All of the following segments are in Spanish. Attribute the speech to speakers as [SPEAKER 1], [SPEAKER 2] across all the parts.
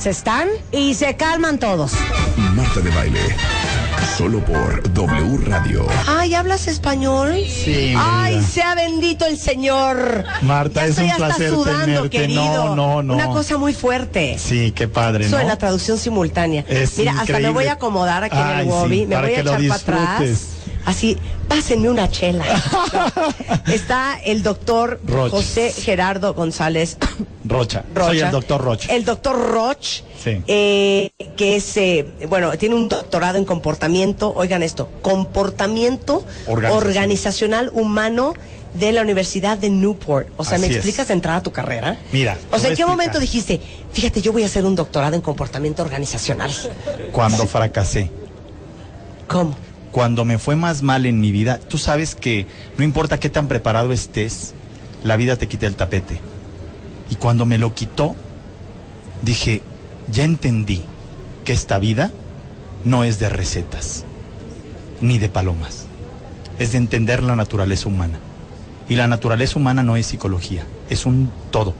[SPEAKER 1] se están y se calman todos.
[SPEAKER 2] Marta de baile. Solo por W Radio.
[SPEAKER 1] Ay, ¿hablas español?
[SPEAKER 3] Sí,
[SPEAKER 1] Ay,
[SPEAKER 3] mira.
[SPEAKER 1] sea bendito el Señor.
[SPEAKER 3] Marta,
[SPEAKER 1] Ya
[SPEAKER 3] es
[SPEAKER 1] estoy
[SPEAKER 3] un
[SPEAKER 1] hasta
[SPEAKER 3] placer
[SPEAKER 1] sudando,
[SPEAKER 3] tenerte.
[SPEAKER 1] querido.
[SPEAKER 3] No, no, no.
[SPEAKER 1] Una cosa muy fuerte.
[SPEAKER 3] Sí, qué padre,
[SPEAKER 1] Eso
[SPEAKER 3] ¿no?
[SPEAKER 1] de la traducción simultánea.
[SPEAKER 3] Es
[SPEAKER 1] Mira, hasta me voy a acomodar aquí en el
[SPEAKER 3] sí,
[SPEAKER 1] Wobby, me voy a echar para atrás. Así, pásenme una chela. No. Está el doctor
[SPEAKER 3] Roch.
[SPEAKER 1] José Gerardo González
[SPEAKER 3] Rocha.
[SPEAKER 1] Rocha.
[SPEAKER 3] Soy el doctor Rocha.
[SPEAKER 1] El doctor Roch,
[SPEAKER 3] Sí.
[SPEAKER 1] eh, que es, eh, bueno, tiene un doctorado en comportamiento, oigan esto, comportamiento
[SPEAKER 3] Organizacional.
[SPEAKER 1] organizacional humano de la Universidad de Newport. O sea, ¿me
[SPEAKER 3] Así
[SPEAKER 1] explicas de entrada a tu carrera?
[SPEAKER 3] Mira,
[SPEAKER 1] O sea, ¿en qué momento dijiste, fíjate, yo voy a hacer un doctorado en comportamiento organizacional?
[SPEAKER 3] Cuando fracasé.
[SPEAKER 1] ¿Cómo?
[SPEAKER 3] Cuando me fue más mal en mi vida, tú sabes que no importa qué tan preparado estés, la vida te quita el tapete. Y cuando me lo quitó, dije, ya entendí que esta vida no es de recetas, ni de palomas. Es de entender la naturaleza humana. Y la naturaleza humana no es psicología, es un todo.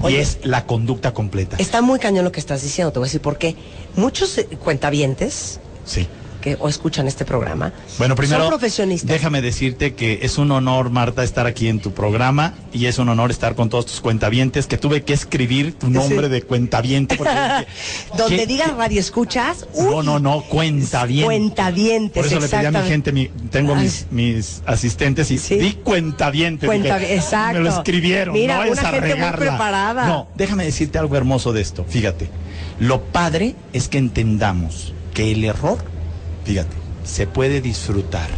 [SPEAKER 1] Oye.
[SPEAKER 3] y es la conducta completa.
[SPEAKER 1] Está muy cañón lo que estás diciendo, te voy a decir por qué. Muchos eh, cuentavientes
[SPEAKER 3] Sí.
[SPEAKER 1] Que o escuchan este programa
[SPEAKER 3] Bueno, primero,
[SPEAKER 1] son profesionistas.
[SPEAKER 3] déjame decirte que es un honor, Marta, estar aquí en tu programa y es un honor estar con todos tus cuentavientes, que tuve que escribir tu nombre
[SPEAKER 1] Sí.
[SPEAKER 3] de cuentaviente. porque
[SPEAKER 1] Donde
[SPEAKER 3] ¿qué-
[SPEAKER 1] digas radio escuchas, uy,
[SPEAKER 3] No, no, no, cuentaviente.
[SPEAKER 1] Cuentavientes,
[SPEAKER 3] Por eso le pedí a mi gente, mi- tengo
[SPEAKER 1] Ay.
[SPEAKER 3] mis, mis asistentes y
[SPEAKER 1] Sí.
[SPEAKER 3] di cuentaviente.
[SPEAKER 1] Cuenta-
[SPEAKER 3] Dije,
[SPEAKER 1] exacto.
[SPEAKER 3] Me lo escribieron,
[SPEAKER 1] Mira,
[SPEAKER 3] no
[SPEAKER 1] una
[SPEAKER 3] a
[SPEAKER 1] gente muy preparada.
[SPEAKER 3] No, déjame decirte algo hermoso de esto, fíjate. Lo padre es que entendamos que el error, fíjate, se puede disfrutar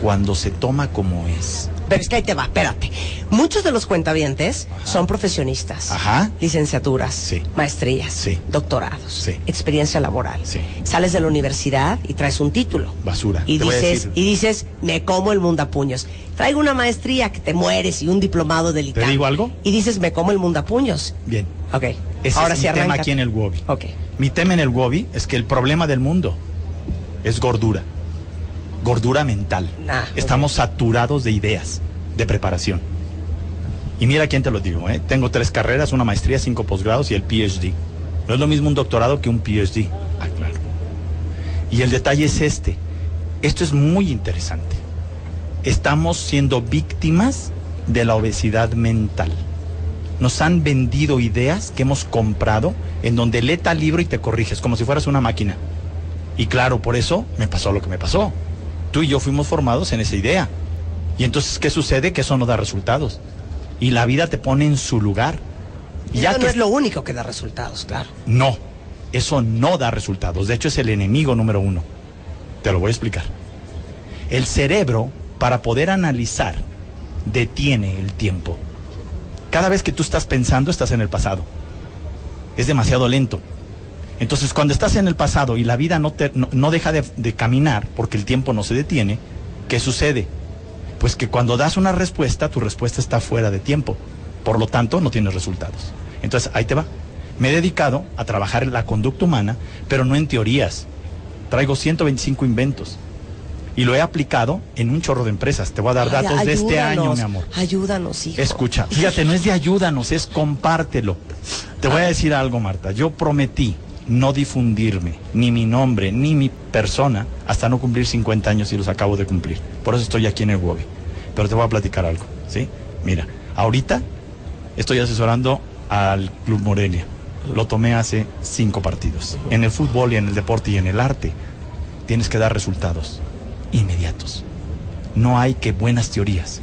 [SPEAKER 3] cuando se toma como es.
[SPEAKER 1] Pero es que ahí te va, espérate. Muchos de los cuentavientes son profesionistas.
[SPEAKER 3] Ajá.
[SPEAKER 1] Licenciaturas,
[SPEAKER 3] Sí.
[SPEAKER 1] maestrías,
[SPEAKER 3] Sí.
[SPEAKER 1] doctorados,
[SPEAKER 3] Sí.
[SPEAKER 1] experiencia laboral.
[SPEAKER 3] Sí.
[SPEAKER 1] Sales de la universidad y traes un título.
[SPEAKER 3] Basura.
[SPEAKER 1] Y
[SPEAKER 3] Te
[SPEAKER 1] dices, y dices, me como el mundo a puños. Traigo una maestría que te mueres y un diplomado del ITAM.
[SPEAKER 3] digo algo?
[SPEAKER 1] Y dices, me como el mundo a puños.
[SPEAKER 3] Bien.
[SPEAKER 1] Ok.
[SPEAKER 3] Ese
[SPEAKER 1] Ahora
[SPEAKER 3] es
[SPEAKER 1] sí
[SPEAKER 3] mi tema
[SPEAKER 1] arranca.
[SPEAKER 3] aquí en el Wobby.
[SPEAKER 1] Ok.
[SPEAKER 3] Mi tema en el Wobby es que el problema del mundo es gordura. Gordura mental. Estamos saturados de ideas, de preparación. Y mira quién te lo digo, ¿eh? Tengo tres carreras, una maestría, cinco posgrados y el PhD. No es lo mismo un doctorado que un PhD. Ah, claro. Y el detalle es este. Esto es muy interesante. Estamos siendo víctimas de la obesidad mental. Nos han vendido ideas que hemos comprado en donde lee tal libro y te corriges, como si fueras una máquina. Y claro, por eso me pasó lo que me pasó. Tú y yo fuimos formados en esa idea. Y entonces, ¿qué sucede? Que eso no da resultados. Y la vida te pone en su lugar. Y ya
[SPEAKER 1] no
[SPEAKER 3] que
[SPEAKER 1] es lo único que da resultados, claro.
[SPEAKER 3] no, eso no da resultados. De hecho, es el enemigo número uno. Te lo voy a explicar. El cerebro, para poder analizar, detiene el tiempo. Cada vez que tú estás pensando, estás en el pasado. Es demasiado lento. Entonces, cuando estás en el pasado y la vida no, te- no, no deja de, de caminar porque el tiempo no se detiene, ¿qué sucede? Pues que cuando das una respuesta, tu respuesta está fuera de tiempo. Por lo tanto, no tienes resultados. Entonces, ahí te va. Me he dedicado a trabajar la conducta humana, pero no en teorías. Traigo 125 inventos. Y lo he aplicado en un chorro de empresas. Te voy a dar
[SPEAKER 1] Ay,
[SPEAKER 3] datos de este año, mi amor.
[SPEAKER 1] Ayúdanos, hijo.
[SPEAKER 3] Escucha, fíjate, no es de ayúdanos, es compártelo. Te voy a decir algo, Marta. Yo prometí no difundirme, ni mi nombre, ni mi persona, hasta no cumplir 50 años y los acabo de cumplir. Por eso estoy aquí en el Wobby. Pero te voy a platicar algo, ¿sí? Mira, ahorita estoy asesorando al Club Morelia. Lo tomé hace cinco partidos. En el fútbol y en el deporte y en el arte tienes que dar resultados inmediatos. No hay que buenas teorías.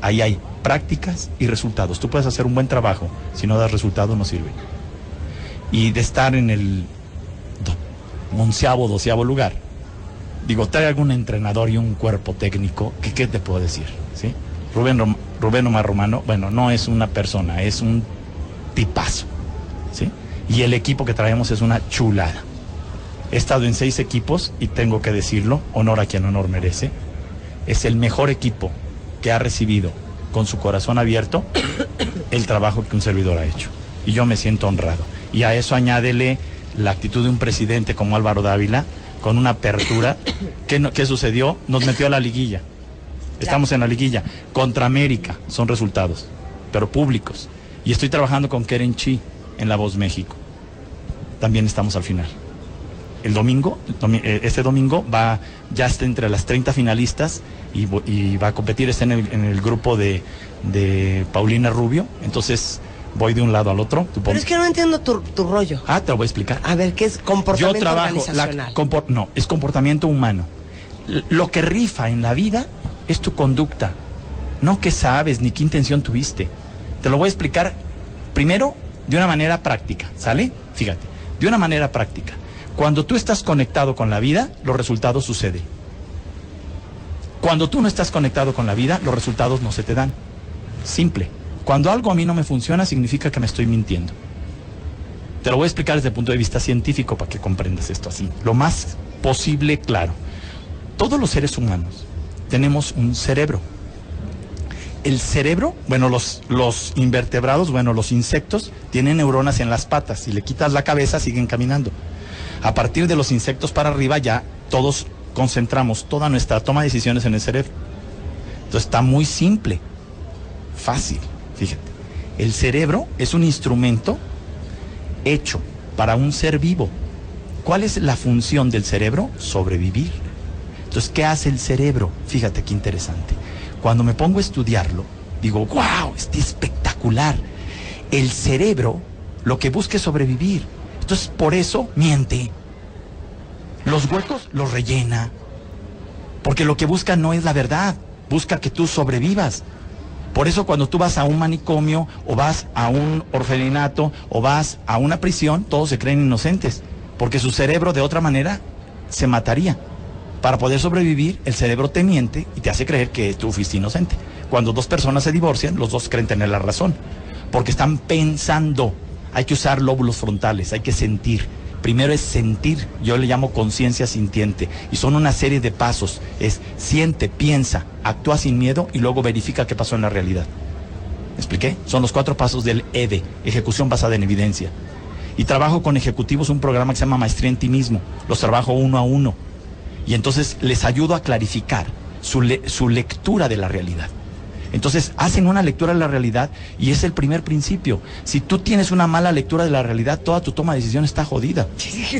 [SPEAKER 3] Ahí hay prácticas y resultados. Tú puedes hacer un buen trabajo, si no das resultados no sirve. Y de estar en el onceavo, doceavo lugar, digo, trae algún entrenador y un cuerpo técnico, que, ¿qué te puedo decir? ¿Sí? Rubén, Rubén Omar Romano, bueno, no es una persona, es un tipazo. ¿sí? Y el equipo que traemos es una chulada. He estado en seis equipos y tengo que decirlo, honor a quien honor merece. Es el mejor equipo que ha recibido con su corazón abierto el trabajo que un servidor ha hecho. Y yo me siento honrado. Y a eso añádele la actitud de un presidente como Álvaro Dávila, con una apertura. ¿Qué, no- qué sucedió? Nos metió a la liguilla. Estamos en la liguilla. Contra América son resultados, pero públicos. Y estoy trabajando con Keren Chi en La Voz México. también estamos al final. El domingo, domi- eh, este domingo va, ya está entre las 30 finalistas y, va a competir, está en el, en el grupo de, de Paulina Rubio, entonces voy de un lado al otro. tú
[SPEAKER 1] Pero es que no entiendo tu, tu rollo.
[SPEAKER 3] Ah, te lo voy a explicar.
[SPEAKER 1] A ver, ¿qué es comportamiento
[SPEAKER 3] Yo trabajo, la,
[SPEAKER 1] organizacional?
[SPEAKER 3] compor- no, es comportamiento humano. L- Lo que rifa en la vida es tu conducta, no qué sabes ni qué intención tuviste. Te lo voy a explicar primero de una manera práctica, ¿sale? Fíjate, de una manera práctica. Cuando tú estás conectado con la vida, los resultados suceden. Cuando tú no estás conectado con la vida, los resultados no se te dan. Simple. Cuando algo a mí no me funciona, significa que me estoy mintiendo. Te lo voy a explicar desde el punto de vista científico para que comprendas esto así. Lo más posible claro. Todos los seres humanos tenemos un cerebro. El cerebro, bueno, los, los invertebrados, bueno, los insectos tienen neuronas en las patas. Si le quitas la cabeza, siguen caminando. A partir de los insectos para arriba ya todos concentramos toda nuestra toma de decisiones en el cerebro. Entonces está muy simple, fácil, fíjate. El cerebro es un instrumento hecho para un ser vivo. ¿Cuál es la función del cerebro? Sobrevivir. Entonces, ¿qué hace el cerebro? Fíjate qué interesante. Cuando me pongo a estudiarlo, digo, wow, está espectacular. El cerebro lo que busca es sobrevivir. Entonces, por eso miente. Los huecos los rellena. Porque lo que busca no es la verdad, busca que tú sobrevivas. Por eso cuando tú vas a un manicomio o vas a un orfelinato o vas a una prisión, todos se creen inocentes, porque su cerebro de otra manera se mataría. Para poder sobrevivir, el cerebro te miente y te hace creer que tú fuiste inocente. Cuando dos personas se divorcian, los dos creen tener la razón, porque están pensando. Hay que usar lóbulos frontales, hay que sentir. Primero es sentir, yo le llamo conciencia sintiente, y son una serie de pasos. Es siente, piensa, actúa sin miedo y luego verifica qué pasó en la realidad. ¿Me expliqué? Son los cuatro pasos del EDE, ejecución basada en evidencia. Y trabajo con ejecutivos un programa que se llama Maestría en ti mismo. Los trabajo uno a uno. Y entonces les ayudo a clarificar su, su lectura de la realidad. Entonces hacen una lectura de la realidad y es el primer principio. Si tú tienes una mala lectura de la realidad, toda tu toma de decisión está jodida.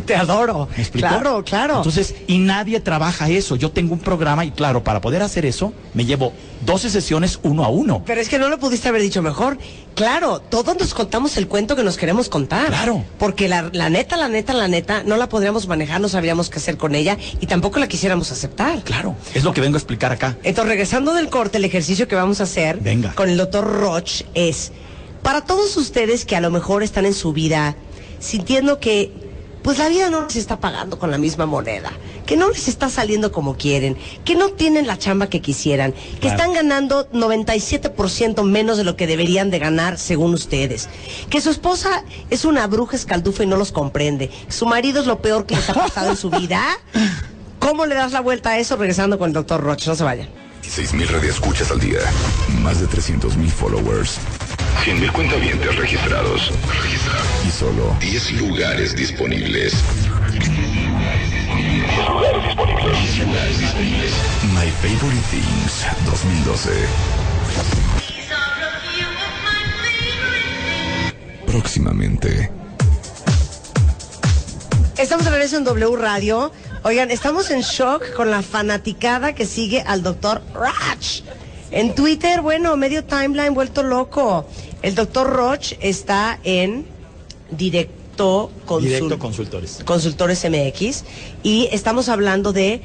[SPEAKER 1] Te adoro.
[SPEAKER 3] ¿Me?
[SPEAKER 1] Claro, claro.
[SPEAKER 3] Entonces, y nadie trabaja eso. Yo tengo un programa y claro, para poder hacer eso, me llevo 12 sesiones uno a uno.
[SPEAKER 1] Pero es que no lo pudiste haber dicho mejor. Claro, todos nos contamos el cuento que nos queremos contar.
[SPEAKER 3] Claro.
[SPEAKER 1] Porque la, la neta, la neta, la neta, no la podríamos manejar, no sabríamos qué hacer con ella y tampoco la quisiéramos aceptar.
[SPEAKER 3] Claro, es lo que vengo a explicar acá.
[SPEAKER 1] Entonces, regresando del corte, el ejercicio que vamos a hacer
[SPEAKER 3] Venga.
[SPEAKER 1] con el doctor Roch es, para todos ustedes que a lo mejor están en su vida sintiendo que, pues la vida no les está pagando con la misma moneda, que no les está saliendo como quieren, que no tienen la chamba que quisieran, que
[SPEAKER 3] Claro.
[SPEAKER 1] están ganando 97% menos de lo que deberían de ganar según ustedes, que su esposa es una bruja escaldufa y no los comprende, que su marido es lo peor que les ha pasado en su vida. ¿Cómo le das la vuelta a eso regresando con el doctor Roch? No se vayan.
[SPEAKER 2] 6.000 radioescuchas al día. Más de 300.000 followers. 100.000 cuentavientes registrados. Registrados. Y solo 10 lugares disponibles. 10 lugares disponibles. 10 lugares disponibles. My Favorite Things 2012. Próximamente.
[SPEAKER 1] Estamos de regreso en W Radio. Oigan, estamos en shock con la fanaticada que sigue al doctor Roch. En Twitter, bueno, medio timeline vuelto loco. El doctor Roch está en directo, Consul-
[SPEAKER 3] Directo consultores.
[SPEAKER 1] Consultores MX y estamos hablando de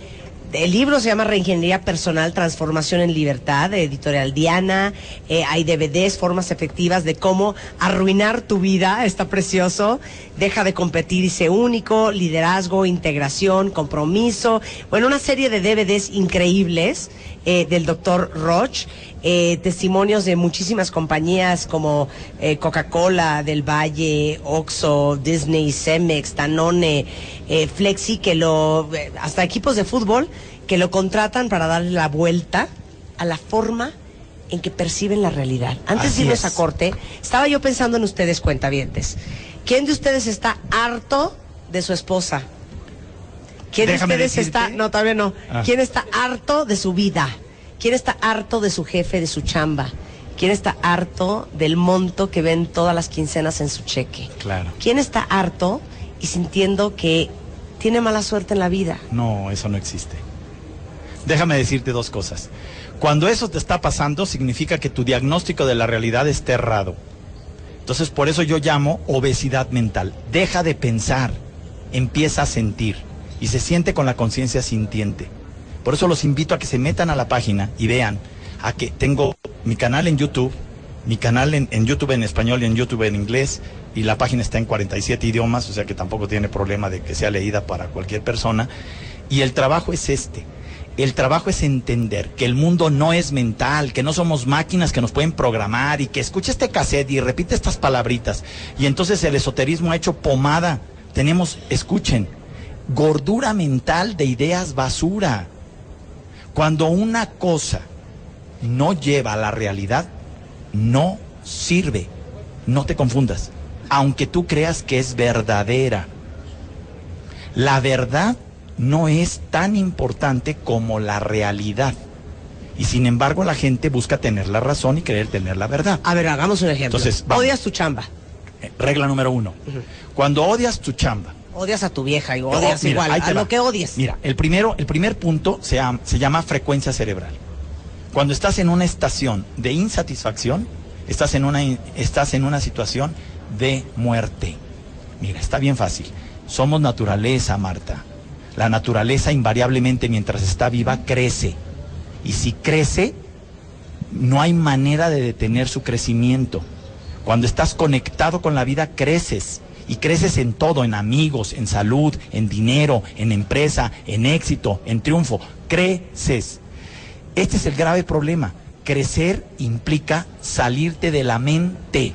[SPEAKER 1] el libro se llama Reingeniería Personal, Transformación en Libertad, de Editorial Diana. Eh, hay DVDs, formas efectivas de cómo arruinar tu vida, está precioso. Deja de competir y sé único, liderazgo, integración, compromiso. Bueno, una serie de DVDs increíbles eh, del doctor Roch. Eh, testimonios de muchísimas compañías como eh, Coca-Cola, Del Valle, Oxxo, Disney, Cemex, Danone, eh, Flexi, que lo, hasta equipos de fútbol que lo contratan para darle la vuelta a la forma en que perciben la realidad. Antes
[SPEAKER 3] Así
[SPEAKER 1] de irnos
[SPEAKER 3] es.
[SPEAKER 1] a corte, estaba yo pensando en ustedes, cuentavientes. ¿Quién de ustedes está harto de su esposa? ¿Quién
[SPEAKER 3] Déjame
[SPEAKER 1] de ustedes
[SPEAKER 3] decirte-
[SPEAKER 1] está, no, todavía no.
[SPEAKER 3] Ah.
[SPEAKER 1] ¿Quién está harto de su vida? ¿Quién está harto de su jefe, de su chamba? ¿Quién está harto del monto que ven todas las quincenas en su cheque?
[SPEAKER 3] Claro.
[SPEAKER 1] ¿Quién está harto y sintiendo que tiene mala suerte en la vida.
[SPEAKER 3] No, eso no existe. Déjame decirte dos cosas. Cuando eso te está pasando, significa que tu diagnóstico de la realidad está errado. Entonces, por eso yo llamo obesidad mental. Deja de pensar, empieza a sentir y se siente con la conciencia sintiente. Por eso los invito a que se metan a la página y vean a que tengo mi canal en YouTube, mi canal en, YouTube en español y en YouTube en inglés, y la página está en 47 idiomas, o sea que tampoco tiene problema de que sea leída para cualquier persona. Y el trabajo es este. El trabajo es entender que el mundo no es mental, que no somos máquinas que nos pueden programar y que escucha este cassette y repite estas palabritas. Y entonces el esoterismo ha hecho pomada. Tenemos, escuchen, gordura mental de ideas basura. Cuando una cosa no lleva a la realidad, no sirve. No te confundas. Aunque tú creas que es verdadera. La verdad no es tan importante como la realidad. Y sin embargo la gente busca tener la razón y creer tener la verdad.
[SPEAKER 1] A ver, hagamos un ejemplo.
[SPEAKER 3] Entonces,
[SPEAKER 1] odias tu chamba.
[SPEAKER 3] Eh, regla número uno. Uh -huh. Cuando odias tu chamba.
[SPEAKER 1] Odias a tu vieja y odias oh, mira, igual, a lo que odies.
[SPEAKER 3] Mira, el primero, el primer punto se llama, se llama frecuencia cerebral. Cuando estás en una estación de insatisfacción, estás en una, estás en una situación de muerte. Mira, está bien fácil. Somos naturaleza, Marta. La naturaleza invariablemente mientras está viva crece. Y si crece, no hay manera de detener su crecimiento. Cuando estás conectado con la vida, creces. Y creces en todo, en amigos, en salud, en dinero, en empresa, en éxito, en triunfo. Creces. Este es el grave problema. Crecer implica salirte de la mente.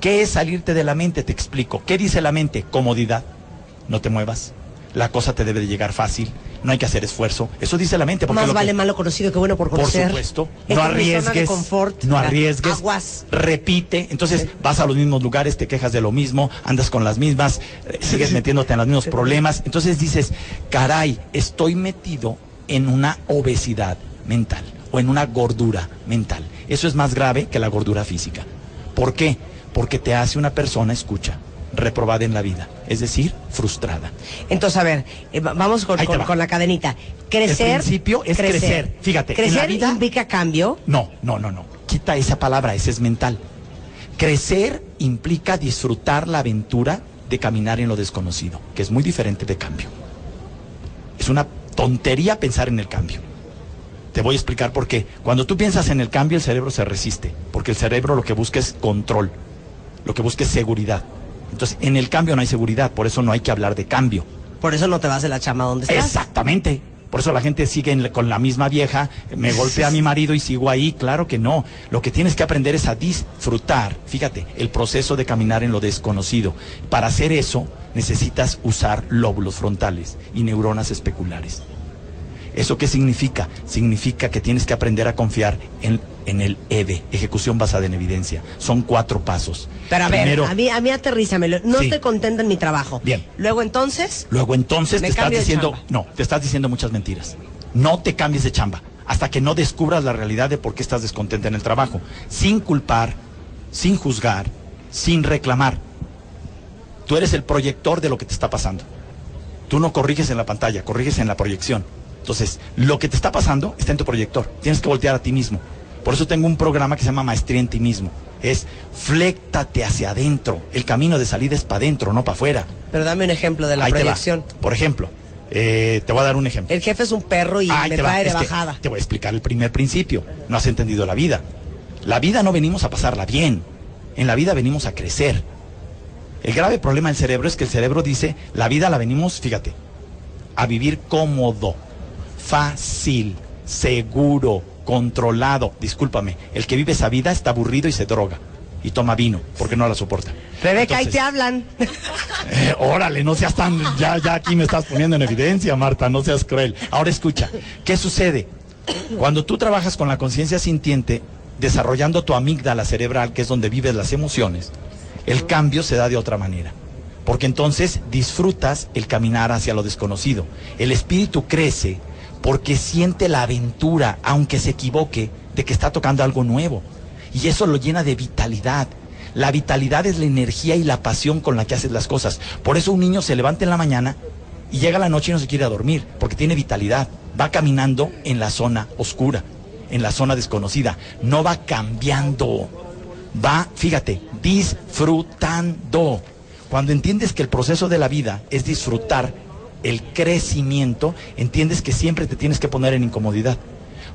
[SPEAKER 3] ¿Qué es salirte de la mente? Te explico. ¿Qué dice la mente? Comodidad. No te muevas la cosa te debe de llegar fácil, no hay que hacer esfuerzo. Eso dice la mente.
[SPEAKER 1] Más vale
[SPEAKER 3] que,
[SPEAKER 1] malo conocido que bueno por conocer.
[SPEAKER 3] Por supuesto. No arriesgues.
[SPEAKER 1] Confort,
[SPEAKER 3] no arriesgues.
[SPEAKER 1] Aguas.
[SPEAKER 3] Repite. Entonces sí. vas a los mismos lugares, te quejas de lo mismo, andas con las mismas, eh, sigues metiéndote en los mismos problemas. Entonces dices, caray, estoy metido en una obesidad mental o en una gordura mental. Eso es más grave que la gordura física. ¿Por qué? Porque te hace una persona, escucha, reprobada en la vida, es decir, frustrada.
[SPEAKER 1] Entonces, a ver, eh, vamos con, con, con, la cadenita. Crecer.
[SPEAKER 3] El principio es crecer. crecer. Fíjate,
[SPEAKER 1] ¿Crecer
[SPEAKER 3] en la vida,
[SPEAKER 1] implica cambio?
[SPEAKER 3] No, no, no, no. Quita esa palabra, esa es mental. Crecer implica disfrutar la aventura de caminar en lo desconocido, que es muy diferente de cambio. Es una tontería pensar en el cambio. Te voy a explicar por qué. Cuando tú piensas en el cambio, el cerebro se resiste, porque el cerebro lo que busca es control, lo que busca es seguridad. Entonces, en el cambio no hay seguridad, por eso no hay que hablar de cambio.
[SPEAKER 1] Por eso no te vas de la chama donde estás.
[SPEAKER 3] Exactamente. Por eso la gente sigue con la misma vieja, me golpea a mi marido y sigo ahí. Claro que no. Lo que tienes que aprender es a disfrutar, fíjate, el proceso de caminar en lo desconocido. Para hacer eso necesitas usar lóbulos frontales y neuronas especulares. ¿Eso qué significa? Significa que tienes que aprender a confiar en, en el EVE, ejecución basada en evidencia. Son cuatro pasos.
[SPEAKER 1] Pero a Primero, ver, a mí, a mí aterrízamelo. No
[SPEAKER 3] Sí.
[SPEAKER 1] estoy contenta en mi trabajo.
[SPEAKER 3] Bien.
[SPEAKER 1] Luego entonces,
[SPEAKER 3] Luego entonces te estás diciendo,
[SPEAKER 1] chamba.
[SPEAKER 3] no, te estás diciendo muchas mentiras. No te cambies de chamba hasta que no descubras la realidad de por qué estás descontenta en el trabajo, sin culpar, sin juzgar, sin reclamar. Tú eres el proyector de lo que te está pasando. Tú no corriges en la pantalla, corriges en la proyección. Entonces, lo que te está pasando está en tu proyector. Tienes que voltear a ti mismo. Por eso tengo un programa que se llama Maestría en ti mismo. Es fléctate hacia adentro. El camino de salida es para adentro, no para afuera.
[SPEAKER 1] pero dame un ejemplo de la
[SPEAKER 3] Ahí te va.
[SPEAKER 1] proyección.
[SPEAKER 3] Por ejemplo, eh, te voy a dar un ejemplo.
[SPEAKER 1] El jefe es un perro y
[SPEAKER 3] Ahí
[SPEAKER 1] me
[SPEAKER 3] te va.
[SPEAKER 1] trae de bajada.
[SPEAKER 3] Te voy a explicar el primer principio. No has entendido la vida. La vida no venimos a pasarla bien. En la vida venimos a crecer. El grave problema del cerebro es que el cerebro dice, la vida la venimos, fíjate, a vivir cómodo, fácil, seguro, controlado. Discúlpame, el que vive esa vida está aburrido y se droga. Y toma vino, porque no la soporta.
[SPEAKER 1] Rebeca, ahí te hablan.
[SPEAKER 3] eh, órale, no seas tan. Ya, ya aquí me estás poniendo en evidencia, Marta, no seas cruel. Ahora escucha, ¿qué sucede? Cuando tú trabajas con la conciencia sintiente, desarrollando tu amígdala cerebral, que es donde vives las emociones, el cambio se da de otra manera. Porque entonces disfrutas el caminar hacia lo desconocido. El espíritu crece porque siente la aventura, aunque se equivoque, de que está tocando algo nuevo. Y eso lo llena de vitalidad. La vitalidad es la energía y la pasión con la que haces las cosas. Por eso un niño se levanta en la mañana y llega la noche y no se quiere dormir, porque tiene vitalidad. Va caminando en la zona oscura, en la zona desconocida. No va cambiando. Va, fíjate, disfrutando. Cuando entiendes que el proceso de la vida es disfrutar el crecimiento, entiendes que siempre te tienes que poner en incomodidad.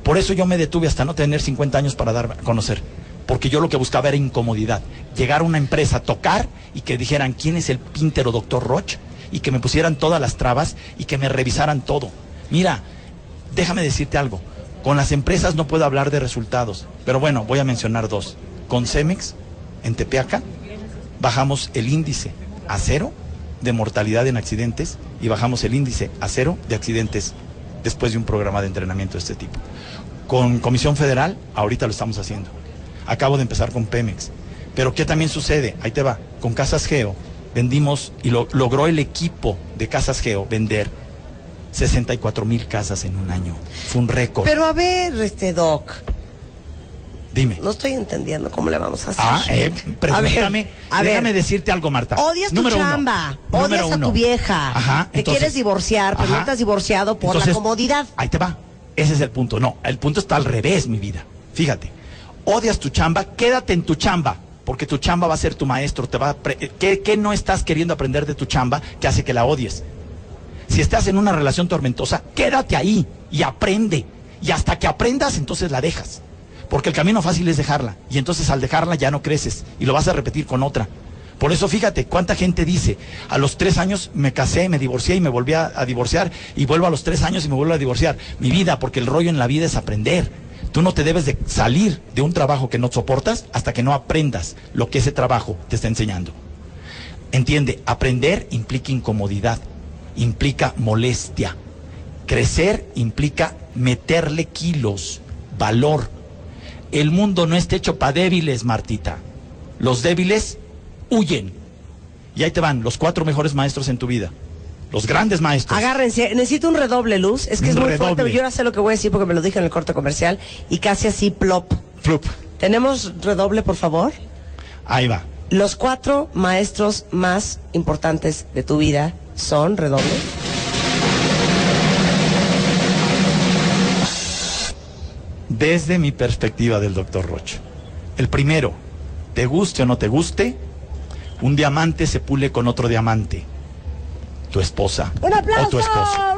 [SPEAKER 3] Por eso yo me detuve hasta no tener 50 años para dar a conocer. Porque yo lo que buscaba era incomodidad. Llegar a una empresa, tocar y que dijeran quién es el píntero doctor Roche y que me pusieran todas las trabas y que me revisaran todo. Mira, déjame decirte algo. Con las empresas no puedo hablar de resultados, pero bueno, voy a mencionar dos. Con Cemex, en Tepeaca, bajamos el índice a cero de mortalidad en accidentes y bajamos el índice a cero de accidentes después de un programa de entrenamiento de este tipo. Con Comisión Federal, ahorita lo estamos haciendo. Acabo de empezar con Pemex. Pero ¿qué también sucede? Ahí te va. Con Casas Geo vendimos y lo, logró el equipo de Casas Geo vender 64 mil casas en un año. Fue un récord.
[SPEAKER 1] Pero a ver, este Doc.
[SPEAKER 3] Dime.
[SPEAKER 1] No estoy entendiendo cómo le vamos a hacer.
[SPEAKER 3] Ah, eh, pregúntame. A ver, déjame decirte algo, Marta.
[SPEAKER 1] Odias tu chamba, odias a tu vieja.
[SPEAKER 3] Ajá,
[SPEAKER 1] te quieres divorciar, pero no has divorciado por la comodidad.
[SPEAKER 3] Ahí te va. Ese es el punto. No, el punto está al revés, mi vida. Fíjate. Odias tu chamba, quédate en tu chamba, porque tu chamba va a ser tu maestro. Te va ¿Qué, ¿Qué no estás queriendo aprender de tu chamba que hace que la odies? Si estás en una relación tormentosa, quédate ahí y aprende. Y hasta que aprendas, entonces la dejas. Porque el camino fácil es dejarla. Y entonces al dejarla ya no creces y lo vas a repetir con otra. Por eso fíjate, cuánta gente dice, a los tres años me casé, me divorcié y me volví a, divorciar y vuelvo a los tres años y me vuelvo a divorciar. Mi vida, porque el rollo en la vida es aprender. Tú no te debes de salir de un trabajo que no soportas hasta que no aprendas lo que ese trabajo te está enseñando. Entiende, aprender implica incomodidad, implica molestia. Crecer implica meterle kilos, valor, el mundo no está hecho para débiles, Martita. Los débiles huyen. Y ahí te van los cuatro mejores maestros en tu vida. Los grandes maestros.
[SPEAKER 1] Agárrense, necesito un redoble luz. Es que es muy fuerte. Yo ahora sé lo que voy a decir porque me lo dije en el corte comercial. Y casi así, plop.
[SPEAKER 3] Plop.
[SPEAKER 1] ¿Tenemos redoble, por favor?
[SPEAKER 3] Ahí va.
[SPEAKER 1] Los cuatro maestros más importantes de tu vida son redoble.
[SPEAKER 3] Desde mi perspectiva del doctor Roche. El primero, te guste o no te guste, un diamante se pule con otro diamante. Tu esposa
[SPEAKER 1] ¡Un aplauso!
[SPEAKER 3] o tu esposo.
[SPEAKER 1] ¡Bravo!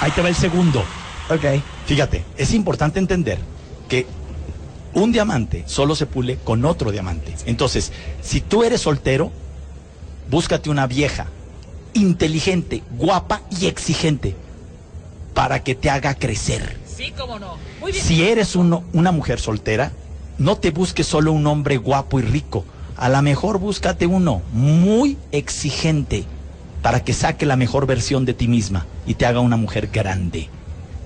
[SPEAKER 3] Ahí te va el segundo.
[SPEAKER 1] Ok.
[SPEAKER 3] Fíjate, es importante entender que un diamante solo se pule con otro diamante. Entonces, si tú eres soltero, búscate una vieja, inteligente, guapa y exigente para que te haga crecer.
[SPEAKER 4] Sí, cómo no.
[SPEAKER 3] Si eres uno, una mujer soltera, no te busques solo un hombre guapo y rico. A lo mejor búscate uno muy exigente para que saque la mejor versión de ti misma y te haga una mujer grande.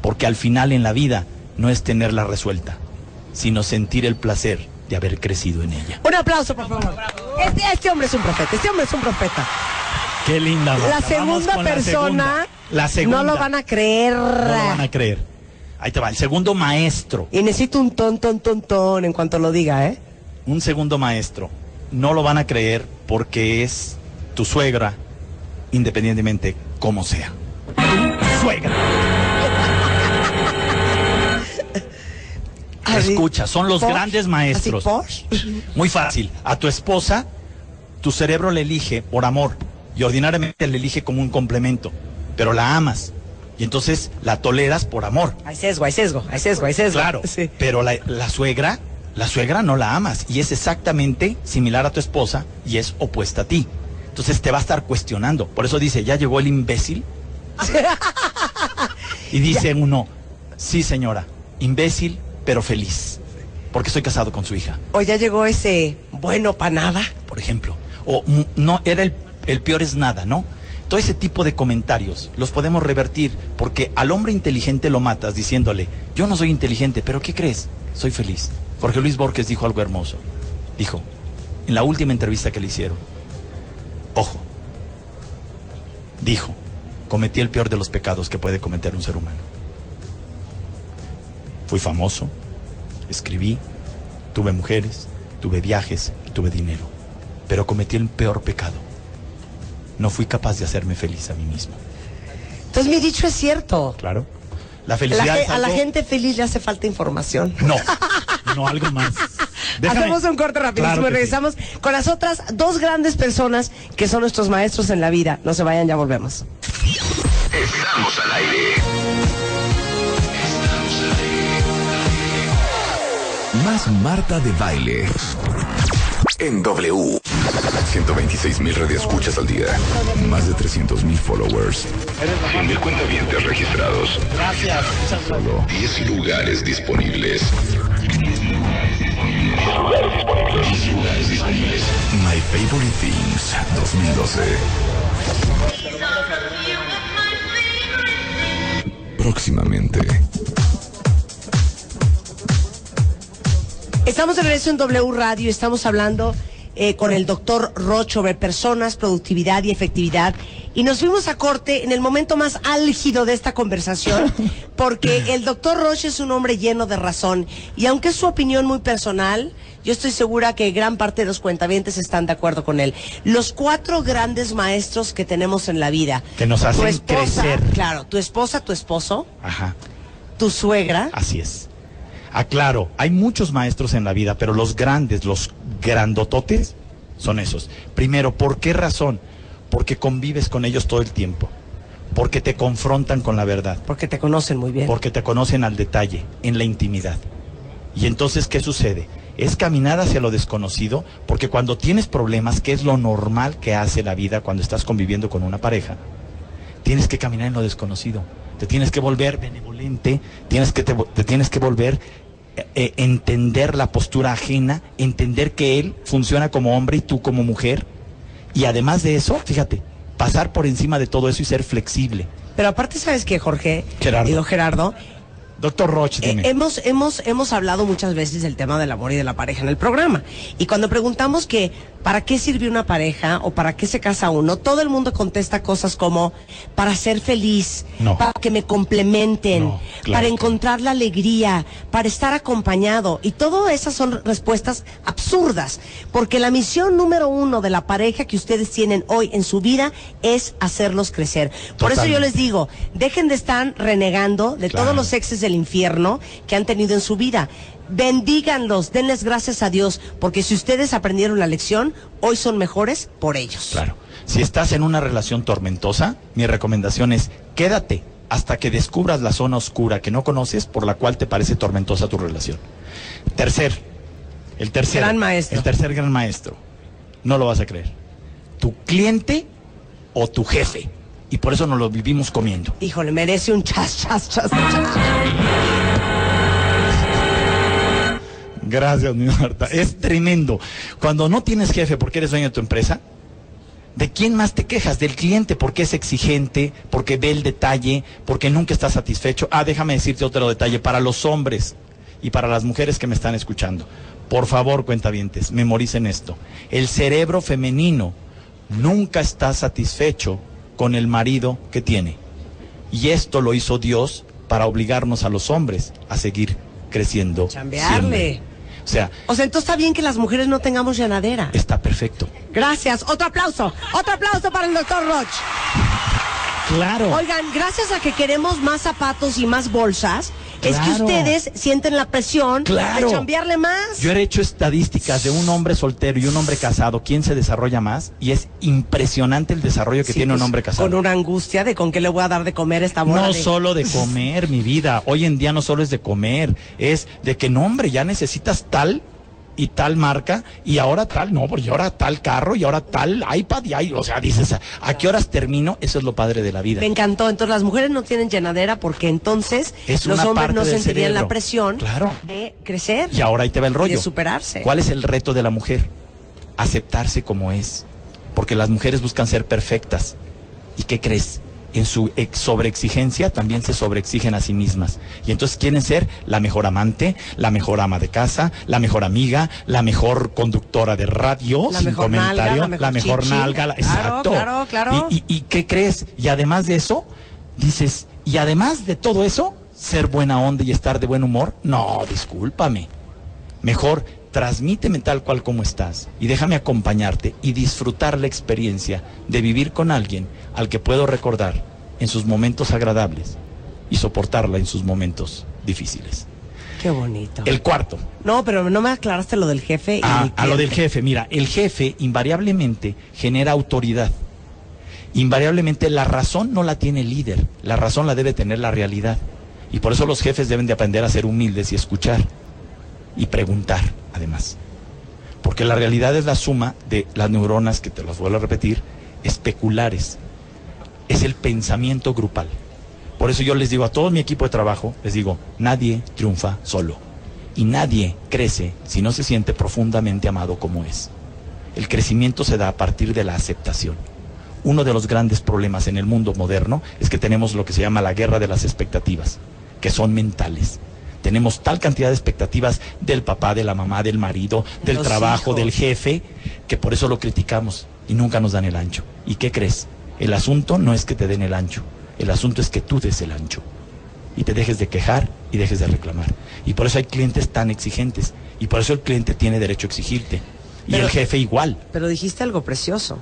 [SPEAKER 3] Porque al final en la vida no es tenerla resuelta, sino sentir el placer de haber crecido en ella.
[SPEAKER 1] Un aplauso, por favor. Este, este hombre es un profeta, este hombre es un profeta.
[SPEAKER 3] Qué linda.
[SPEAKER 1] La segunda persona
[SPEAKER 3] la segunda.
[SPEAKER 1] No lo van a creer. No
[SPEAKER 3] lo van a creer. Ahí te va, el segundo maestro.
[SPEAKER 1] Y necesito un ton, ton, ton, ton en cuanto lo diga, ¿eh?
[SPEAKER 3] Un segundo maestro. No lo van a creer porque es tu suegra, independientemente como sea. Tu suegra. Escucha, son los grandes maestros. Muy fácil. A tu esposa, tu cerebro le elige por amor y ordinariamente le elige como un complemento pero la amas. Y entonces la toleras por amor.
[SPEAKER 1] Hay sesgo, hay sesgo, hay sesgo, hay sesgo.
[SPEAKER 3] Claro, pero la, la suegra, la suegra no la amas y es exactamente similar a tu esposa y es opuesta a ti. Entonces te va a estar cuestionando. Por eso dice, ya llegó el imbécil. y dice uno, sí señora, imbécil pero feliz. Porque estoy casado con su hija.
[SPEAKER 1] O ya llegó ese bueno para nada.
[SPEAKER 3] Por ejemplo. O no, era el, el peor es nada, ¿no? Todo ese tipo de comentarios los podemos revertir porque al hombre inteligente lo matas diciéndole, yo no soy inteligente, pero ¿qué crees? Soy feliz. Jorge Luis Borges dijo algo hermoso. Dijo, en la última entrevista que le hicieron, ojo, dijo, cometí el peor de los pecados que puede cometer un ser humano. Fui famoso, escribí, tuve mujeres, tuve viajes, tuve dinero, pero cometí el peor pecado. No fui capaz de hacerme feliz a mí mismo.
[SPEAKER 1] Entonces mi dicho es cierto.
[SPEAKER 3] Claro. La felicidad
[SPEAKER 1] A la gente feliz le hace falta información.
[SPEAKER 3] No, no, algo más.
[SPEAKER 1] Hacemos un corte rápido y regresamos con las otras dos grandes personas que son nuestros maestros en la vida. No se vayan, ya volvemos.
[SPEAKER 2] Estamos al aire. Estamos al aire. Más Marta de baile. En W. 126 mil escuchas al día. Más de 300 mil followers. 100 mil cuentavientes registrados.
[SPEAKER 3] Gracias.
[SPEAKER 2] Solo 10 lugares disponibles. 10 lugares disponibles. 10 lugares disponibles. My Favorite Things 2012. Próximamente.
[SPEAKER 1] Estamos de regreso en W Radio, estamos hablando eh, con el doctor Roche sobre personas, productividad y efectividad. Y nos fuimos a corte en el momento más álgido de esta conversación, porque el doctor Roche es un hombre lleno de razón. Y aunque es su opinión muy personal, yo estoy segura que gran parte de los cuentavientes están de acuerdo con él. Los cuatro grandes maestros que tenemos en la vida.
[SPEAKER 3] Que nos hacen crecer.
[SPEAKER 1] Claro, tu esposa, tu esposo.
[SPEAKER 3] Ajá.
[SPEAKER 1] Tu suegra.
[SPEAKER 3] Así es. Aclaro, hay muchos maestros en la vida, pero los grandes, los grandototes, son esos. Primero, ¿por qué razón? Porque convives con ellos todo el tiempo. Porque te confrontan con la verdad.
[SPEAKER 1] Porque te conocen muy bien.
[SPEAKER 3] Porque te conocen al detalle, en la intimidad. Y entonces, ¿qué sucede? Es caminar hacia lo desconocido, porque cuando tienes problemas, que es lo normal que hace la vida cuando estás conviviendo con una pareja, tienes que caminar en lo desconocido. Te tienes que volver benevolente, tienes que te, te tienes que volver eh, entender la postura ajena, entender que él funciona como hombre y tú como mujer. Y además de eso, fíjate, pasar por encima de todo eso y ser flexible.
[SPEAKER 1] Pero aparte, ¿sabes qué, Jorge?
[SPEAKER 3] Gerardo.
[SPEAKER 1] Digo, Gerardo,
[SPEAKER 3] Doctor Roche,
[SPEAKER 1] eh, hemos, hemos, hemos hablado muchas veces del tema del amor y de la pareja en el programa. Y cuando preguntamos que para qué sirve una pareja o para qué se casa uno, todo el mundo contesta cosas como para ser feliz, para que me complementen, para encontrar la alegría, para estar acompañado. Y todas esas son respuestas absurdas, porque la misión número uno de la pareja que ustedes tienen hoy en su vida es hacerlos crecer. Por eso yo les digo, dejen de estar renegando de todos los exes del infierno que han tenido en su vida. Bendíganlos, denles gracias a Dios, porque si ustedes aprendieron la lección, hoy son mejores por ellos.
[SPEAKER 3] Claro. Si estás en una relación tormentosa, mi recomendación es quédate hasta que descubras la zona oscura que no conoces por la cual te parece tormentosa tu relación. Tercer, el tercer
[SPEAKER 1] gran maestro.
[SPEAKER 3] El tercer gran maestro. No lo vas a creer. Tu cliente o tu jefe. Y por eso nos lo vivimos comiendo.
[SPEAKER 1] Híjole, merece un chas, chas, chas, chas.
[SPEAKER 3] Gracias, mi Marta. Es tremendo. Cuando no tienes jefe porque eres dueño de tu empresa, ¿de quién más te quejas? Del cliente, porque es exigente, porque ve el detalle, porque nunca está satisfecho. Ah, déjame decirte otro detalle. Para los hombres y para las mujeres que me están escuchando, por favor, cuentavientes, memoricen esto. El cerebro femenino nunca está satisfecho con el marido que tiene. Y esto lo hizo Dios para obligarnos a los hombres a seguir creciendo.
[SPEAKER 1] Chambearle. O sea, o sea, entonces está bien que las mujeres no tengamos llenadera.
[SPEAKER 3] Está perfecto.
[SPEAKER 1] Gracias. Otro aplauso. Otro aplauso para el doctor Roch.
[SPEAKER 3] Claro.
[SPEAKER 1] Oigan, gracias a que queremos más zapatos y más bolsas, es que ustedes sienten la presión de cambiarle más.
[SPEAKER 3] Yo he hecho estadísticas de un hombre soltero y un hombre casado, quién se desarrolla más, y es impresionante el desarrollo que tiene un pues, hombre casado.
[SPEAKER 1] Con una angustia de con qué le voy a dar de comer esta
[SPEAKER 3] bola. No solo de comer, mi vida. Hoy en día no solo es de comer, es de que no, hombre, ya necesitas tal y tal marca y ahora tal, no, porque ahora tal carro y ahora tal iPad y hay, o sea, dices, ¿a qué horas termino? Eso es lo padre de la vida.
[SPEAKER 1] Me encantó, entonces las mujeres no tienen llenadera porque entonces los hombres no sentirían la presión de crecer.
[SPEAKER 3] Y ahora ahí te va el rollo.
[SPEAKER 1] de superarse.
[SPEAKER 3] ¿Cuál es el reto de la mujer? Aceptarse como es. Porque las mujeres buscan ser perfectas. ¿Y qué crees? En su sobreexigencia también se sobreexigen a sí mismas. Y entonces quieren ser la mejor amante, la mejor ama de casa, la mejor amiga, la mejor conductora de radio, sin comentario, la mejor, nalga, exacto.
[SPEAKER 1] Claro, claro.
[SPEAKER 3] ¿Y, y qué crees? Y además de eso, dices, y además de todo eso, ser buena onda y estar de buen humor? No, discúlpame. Mejor transmíteme tal cual como estás y déjame acompañarte y disfrutar la experiencia de vivir con alguien al que puedo recordar en sus momentos agradables y soportarla en sus momentos difíciles.
[SPEAKER 1] Qué bonito.
[SPEAKER 3] El cuarto.
[SPEAKER 1] No, pero no me aclaraste lo del jefe. Y
[SPEAKER 3] ah, a lo del jefe. Mira, el jefe invariablemente genera autoridad. Invariablemente la razón no la tiene el líder, la razón la debe tener la realidad. Y por eso los jefes deben de aprender a ser humildes y escuchar y preguntar, además. Porque la realidad es la suma de las neuronas, que te las vuelvo a repetir, especulares. Es el pensamiento grupal. Por eso yo les digo a todo mi equipo de trabajo, les digo, nadie triunfa solo. Y nadie crece si no se siente profundamente amado como es. El crecimiento se da a partir de la aceptación. Uno de los grandes problemas en el mundo moderno es que tenemos lo que se llama la guerra de las expectativas, que son mentales tenemos tal cantidad de expectativas del papá, de la mamá, del marido, del trabajo, del jefe, que por eso lo criticamos y nunca nos dan el ancho. ¿Y qué crees? El asunto no es que te den el ancho, el asunto es que tú des el ancho y te dejes de quejar y dejes de reclamar. Y por eso hay clientes tan exigentes y por eso el cliente tiene derecho a exigirte y el jefe igual.
[SPEAKER 1] Pero dijiste algo precioso.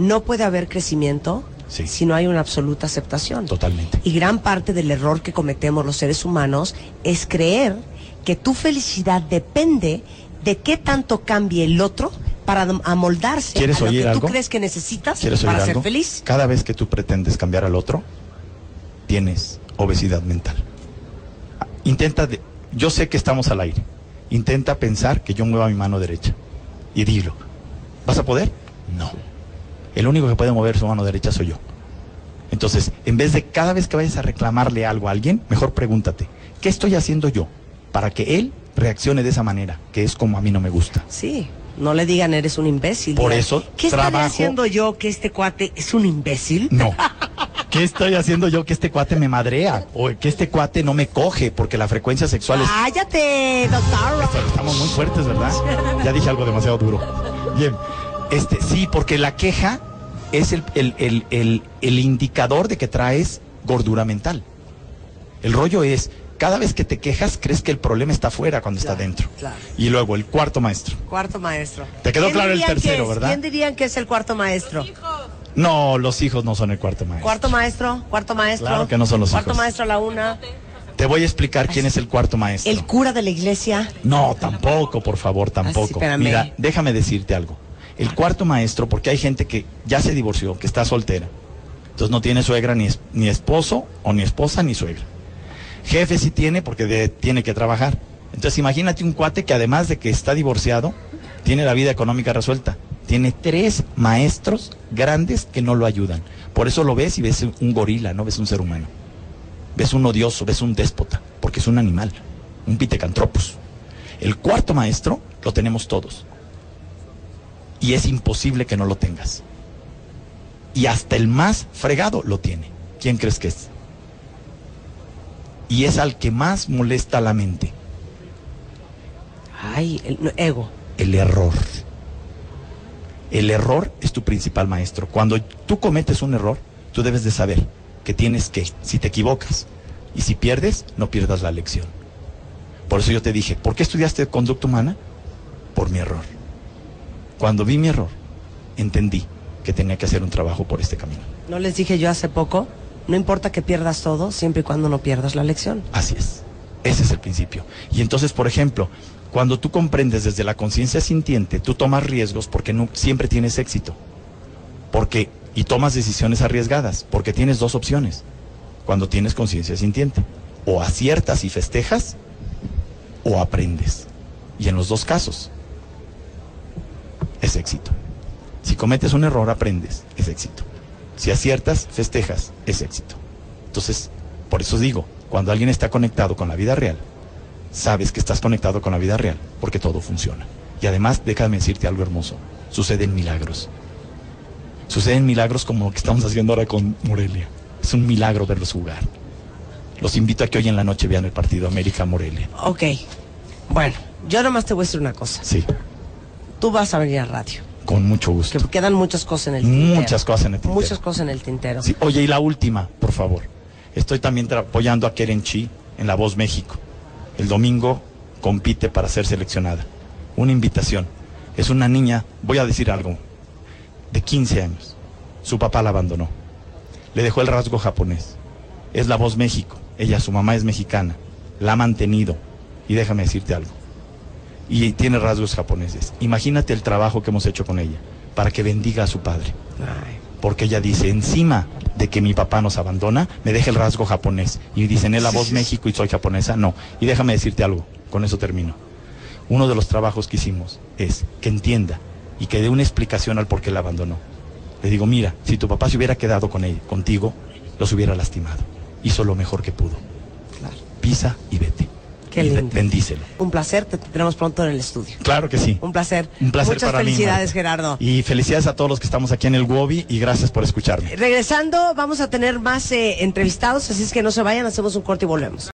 [SPEAKER 1] No puede haber crecimiento si no hay una absoluta aceptación.
[SPEAKER 3] Totalmente.
[SPEAKER 1] Y gran parte del error que cometemos los seres humanos es creer que tu felicidad depende de qué tanto cambie el otro para amoldarse
[SPEAKER 3] a lo
[SPEAKER 1] que tú crees que necesitas para ser feliz.
[SPEAKER 3] Cada vez que tú pretendes cambiar al otro, tienes obesidad mental. Intenta, yo sé que estamos al aire. Intenta pensar que yo mueva mi mano derecha y dilo. ¿Vas a poder? No. El único que puede mover su mano derecha soy yo. Entonces, en vez de cada vez que vayas a reclamarle algo a alguien, mejor pregúntate, ¿qué estoy haciendo yo para que él reaccione de esa manera, que es como a mí no me gusta?
[SPEAKER 1] Sí, no le digan eres un imbécil.
[SPEAKER 3] Por eso,
[SPEAKER 1] ¿qué estoy haciendo yo que este cuate es un imbécil?
[SPEAKER 3] No. ¿Qué estoy haciendo yo que este cuate me madrea? O que este cuate no me coge porque la frecuencia sexual es...
[SPEAKER 1] ¡Cállate, doctor!
[SPEAKER 3] Estamos muy fuertes, ¿verdad? Ya dije algo demasiado duro. Bien. Este, sí, porque la queja es el, indicador de que traes gordura mental. El rollo es, cada vez que te quejas, crees que el problema está fuera cuando está dentro. Y luego el cuarto maestro.
[SPEAKER 1] Cuarto maestro.
[SPEAKER 3] Te quedó claro el tercero, ¿verdad?
[SPEAKER 1] ¿Quién dirían que es el cuarto maestro?
[SPEAKER 3] No, los hijos no son el cuarto maestro.
[SPEAKER 1] Cuarto maestro, cuarto maestro.
[SPEAKER 3] Claro que no son los
[SPEAKER 1] hijos. Cuarto maestro a la una.
[SPEAKER 3] Te voy a explicar quién es el cuarto maestro.
[SPEAKER 1] ¿El cura de la iglesia?
[SPEAKER 3] No, tampoco, por favor, tampoco. Mira, déjame decirte algo. El cuarto maestro, porque hay gente que ya se divorció, que está soltera. Entonces no tiene suegra ni, ni esposo, o ni esposa, ni suegra. Jefe sí tiene porque tiene que trabajar. Entonces imagínate un cuate que además de que está divorciado, tiene la vida económica resuelta. Tiene tres maestros grandes que no lo ayudan. Por eso lo ves y ves un gorila, no ves un ser humano. Ves un odioso, ves un déspota, porque es un animal, un pitecantropus. El cuarto maestro lo tenemos todos y es imposible que no lo tengas. Y hasta el más fregado lo tiene. ¿Quién crees que es? Y es al que más molesta la mente.
[SPEAKER 1] Ay, el ego.
[SPEAKER 3] El error. El error es tu principal maestro. Cuando tú cometes un error, tú debes de saber que tienes que, si te equivocas y si pierdes, no pierdas la lección. Por eso yo te dije, ¿por qué estudiaste conducta humana? Por mi error. Cuando vi mi error, entendí que tenía que hacer un trabajo por este camino.
[SPEAKER 1] ¿No les dije yo hace poco? No importa que pierdas todo, siempre y cuando no pierdas la lección.
[SPEAKER 3] Así es. Ese es el principio. Y entonces, por ejemplo, cuando tú comprendes desde la conciencia sintiente, tú tomas riesgos porque no, siempre tienes éxito. Porque, y tomas decisiones arriesgadas, porque tienes dos opciones. Cuando tienes conciencia sintiente. O aciertas y festejas, o aprendes. Y en los dos casos, es éxito. Si cometes un error, aprendes, es éxito. Si aciertas, festejas, es éxito. Entonces, por eso digo, cuando alguien está conectado con la vida real, sabes que estás conectado con la vida real, porque todo funciona. Y además, déjame decirte algo hermoso, suceden milagros. Suceden milagros como lo que estamos haciendo ahora con Morelia. Es un milagro verlos jugar. Los invito a que hoy en la noche vean el partido América-Morelia.
[SPEAKER 1] Ok. Bueno, yo nomás te voy a decir una cosa.
[SPEAKER 3] Sí
[SPEAKER 1] tú vas a venir a radio.
[SPEAKER 3] Con mucho gusto.
[SPEAKER 1] Que quedan muchas cosas en el tintero.
[SPEAKER 3] Muchas cosas en el tintero.
[SPEAKER 1] Muchas cosas en el tintero.
[SPEAKER 3] Sí, oye, y la última, por favor. Estoy también apoyando a Keren Chi en La Voz México. El domingo compite para ser seleccionada. Una invitación. Es una niña, voy a decir algo, de 15 años. Su papá la abandonó. Le dejó el rasgo japonés. Es La Voz México. Ella, su mamá es mexicana. La ha mantenido. Y déjame decirte algo. Y tiene rasgos japoneses. Imagínate el trabajo que hemos hecho con ella para que bendiga a su padre. Porque ella dice, encima de que mi papá nos abandona, me deja el rasgo japonés. Y dicen, es la voz México y soy japonesa. No. Y déjame decirte algo, con eso termino. Uno de los trabajos que hicimos es que entienda y que dé una explicación al por qué la abandonó. Le digo, mira, si tu papá se hubiera quedado con él, contigo, los hubiera lastimado. Hizo lo mejor que pudo. Pisa y vete.
[SPEAKER 1] Qué lindo.
[SPEAKER 3] Bendícelo.
[SPEAKER 1] Un placer, te tendremos pronto en el estudio.
[SPEAKER 3] Claro que sí.
[SPEAKER 1] Un placer.
[SPEAKER 3] Un placer
[SPEAKER 1] Muchas
[SPEAKER 3] para mí,
[SPEAKER 1] felicidades. Gerardo.
[SPEAKER 3] Y felicidades a todos los que estamos aquí en el WOBI y gracias por escucharme.
[SPEAKER 1] Regresando, vamos a tener más eh, entrevistados, así es que no se vayan, hacemos un corte y volvemos.